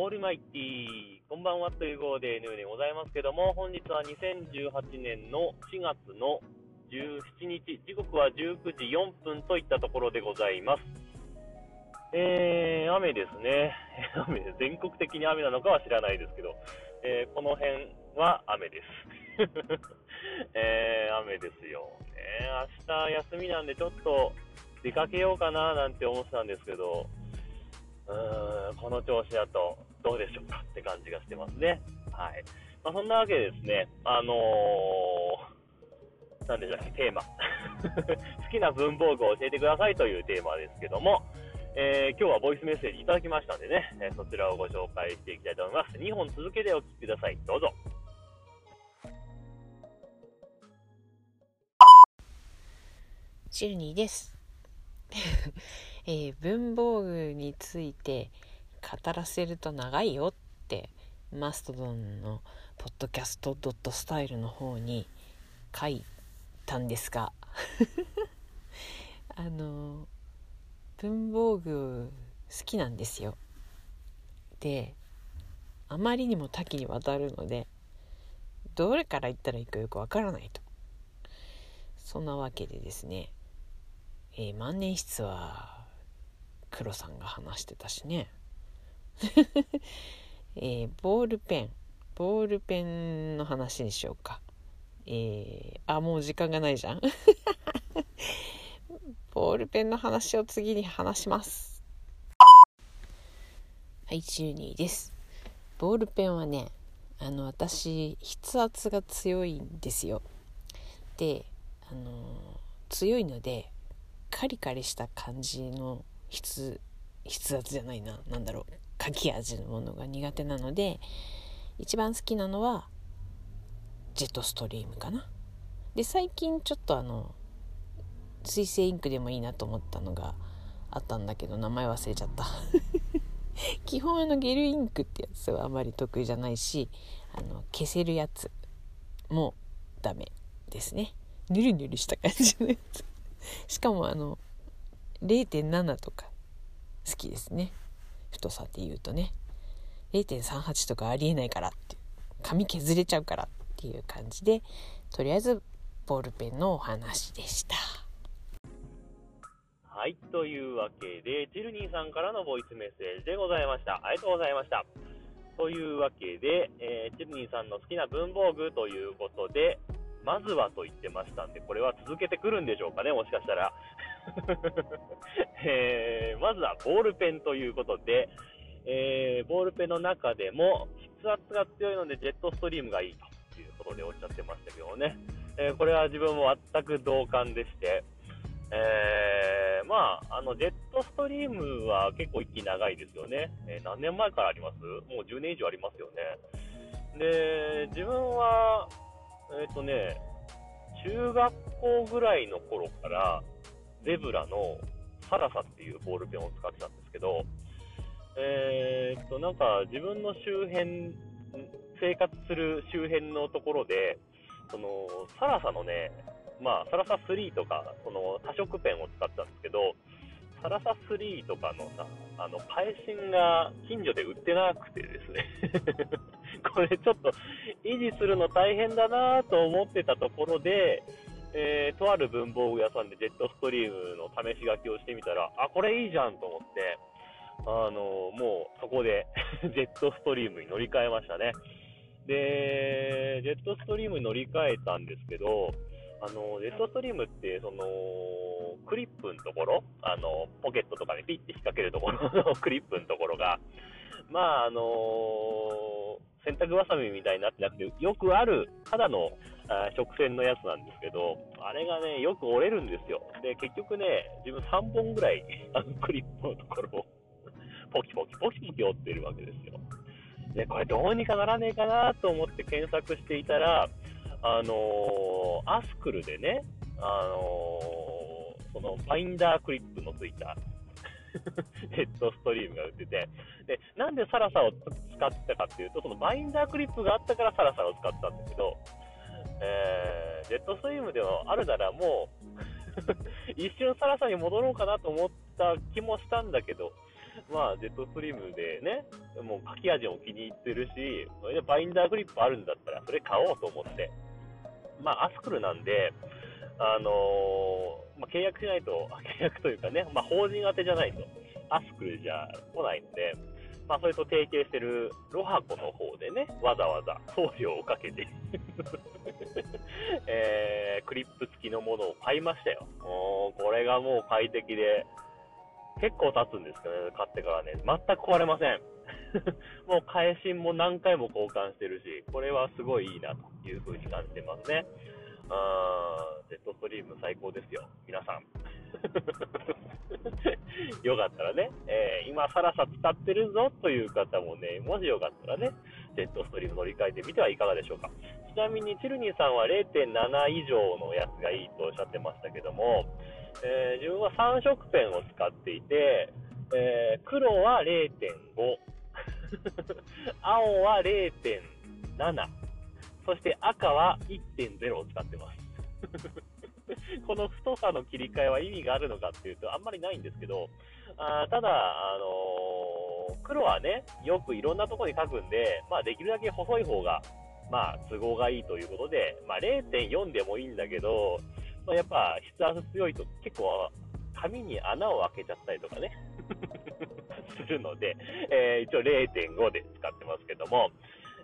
オールマイティー、こんばんはという号で N でございますけども、本日は2018年の4月の17日、時刻は19時4分といったところでございます。えー、雨ですね。雨全国的に雨なのかは知らないですけど、えー、この辺は雨です。えー、雨ですよ。ね、明日休みなんでちょっと出かけようかななんて思ってたんですけど、うーん、この調子だとどうでしょうかって感じがしてますね。はい。まあ、そんなわけでですね、あのー、なんでしたっけ、テーマ。好きな文房具を教えてくださいというテーマですけども、えー、今日はボイスメッセージいただきましたんでね、えそちらをご紹介していきたいと思います。2本続けてお聞きください。どうぞ。シルニーです。えー、文房具について語らせると長いよってマストドンのポッドキャストドットスタイルの方に書いたんですが あの文房具好きなんですよ。であまりにも多岐にわたるのでどれから言ったらいいかよくわからないとそんなわけでですね、えー、万年筆は黒さんが話してたしね。えー、ボールペン。ボールペンの話にしようか。えー、あ、もう時間がないじゃん。ボールペンの話を次に話します。はい、12です。ボールペンはね、あの、私、筆圧が強いんですよ。で、あの強いので、カリカリした感じの筆筆圧じゃないな何だろう書き味のものが苦手なので一番好きなのはジェットストリームかな。で最近ちょっとあの水性インクでもいいなと思ったのがあったんだけど名前忘れちゃった。基本あのゲルインクってやつはあまり得意じゃないしあの消せるやつもダメですね。ぬるぬるした感じのやつ。しかもあの0.7とか好きですね。太さって言うとね0.38とかありえないからって紙削れちゃうからっていう感じでとりあえずボールペンのお話でした。はいというわけでチルニーさんからのボイスメッセージでございました。ありがとうございました。というわけで、えー、チルニーさんの好きな文房具ということでまずはと言ってましたんで、これは続けてくるんでしょうかね、もしかしたら。えー、まずはボールペンということで、えー、ボールペンの中でも筆圧が強いのでジェットストリームがいいということでおっしゃってましたけどね、えー、これは自分も全く同感でして、えー、まあ、あのジェットストリームは結構息長いですよね、え何年前からあります？もう10年以上ありますよね。で、自分は、えっ、ー、とね、中学校ぐらいの頃から、ゼブラのサラサっていうボールペンを使ってたんですけど、えー、っと、なんか自分の周辺、生活する周辺のところで、その、サラサのね、まあ、サラサ3とか、その多色ペンを使ってたんですけど、サラサ3とかのさ、あの、パイシンが近所で売ってなくてですね。これちょっと維持するの大変だなと思ってたところで、えー、とある文房具屋さんでジェットストリームの試し書きをしてみたら、あ、これいいじゃんと思って、あのもうそこで ジェットストリームに乗り換えましたね。で、ジェットストリームに乗り換えたんですけど、あの、ジェットストリームって、その、クリップのところ、あの、ポケットとかにピッて引っ掛けるところの クリップのところが、まあ、あの洗濯ばさみみたいになってなくて、よくある、ただのあ直線のやつなんですけど、あれがね、よく折れるんですよ。で、結局ね、自分3本ぐらい、あのクリップのところを、ポキポキポキポキ折ってるわけですよ。で、これどうにかならねえかなと思って検索していたら、あのー、アスクルでね、あのー、そのバインダークリップのついた ジェットストリームが売ってて、で、なんでサラサを使ってたかっていうと、そのバインダークリップがあったからサラサを使ったんだけど、えー、ジェットストリームではあるならもう 一瞬サラサに戻ろうかなと思った気もしたんだけど、まあ、ジェットストリームでね、もう書き味も気に入ってるし、それでバインダーグリップあるんだったら、それ買おうと思って。まあ、アスクルなんで、あのー、まあ、契約しないと、契約というかね、まあ、法人宛てじゃないと、アスクじゃ来ないんで、まあ、それと提携してるロハコの方でね、わざわざ送料をかけて えー、クリップ付きのものを買いましたよ。これがもう快適で、結構経つんですけどね、買ってからね、全く壊れません。もう返しも何回も交換してるし、これはすごいいいなという風に感じてますね。あー、ジェットストリーム最高ですよ、皆さん。よかったらね、えー、今さらさ使ってるぞという方もね、もしよかったらね、ジェットストリーム乗り換えてみてはいかがでしょうか。ちなみに、チルニーさんは0.7以上のやつがいいとおっしゃってましたけども、えー、自分は3色ペンを使っていて、えー、黒は0.5、青は0.7、そして赤は1.0を使ってます。この太さの切り替えは意味があるのかっていうと、あんまりないんですけど、あただ、あのー、黒はね、よくいろんなところに書くんで、まあ、できるだけ細い方が、まあ、都合がいいということで、まあ、0.4でもいいんだけど、まあ、やっぱ筆圧強いと結構紙に穴を開けちゃったりとかね するので、えー、一応0.5で使ってますけども、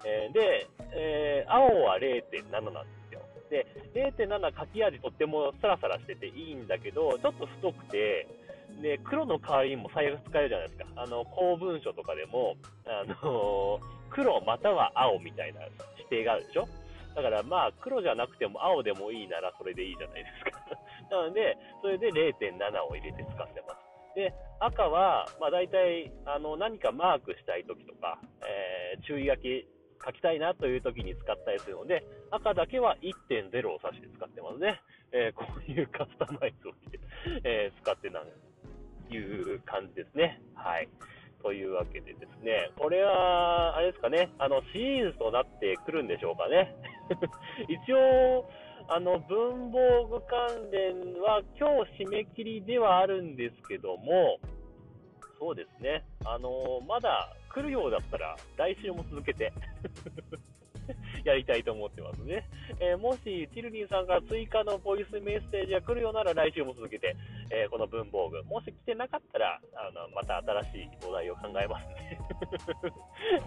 えー、で、えー、青は0.7なんですよ。で、0.7書き味とってもサラサラしてていいんだけど、ちょっと太くて、で、黒の代わりにも最悪使えるじゃないですか。あの、公文書とかでも、あの黒または青みたいな指定があるでしょ？だからまあ黒じゃなくても青でもいいならそれでいいじゃないですか。なので、それで0.7を入れて使ってます。で、赤は、まあ大体、あの、何かマークしたい時とか、えー、注意書き書きたいなという時に使ったりするので、赤だけは1.0を指して使ってますね。えー、こういう カスタマイズをして、えー、使ってなんいう感じですね。はい。というわけでですね、これは、あれですかね、あの、シリーズとなってくるんでしょうかね。一応、あの、文房具関連は今日締め切りではあるんですけども、そうですね、あの、まだ来るようだったら、来週も続けて やりたいと思ってますね。えー、もし、チルリンさんから追加のボイスメッセージが来るようなら来週も続けて、えー、この文房具、もし来てなかったら、あの、また新しいお題を考えますね。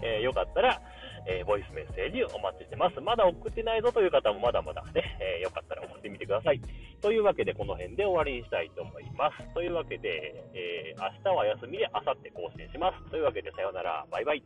えー、よかったら、えボイスメッセージお待ちしてます。まだ送ってないぞという方もまだまだね、えよかったら送ってみてください。というわけで、この辺で終わりにしたいと思います。というわけで、え明日は休みで、明後日更新します。というわけで、さようなら。バイバイ。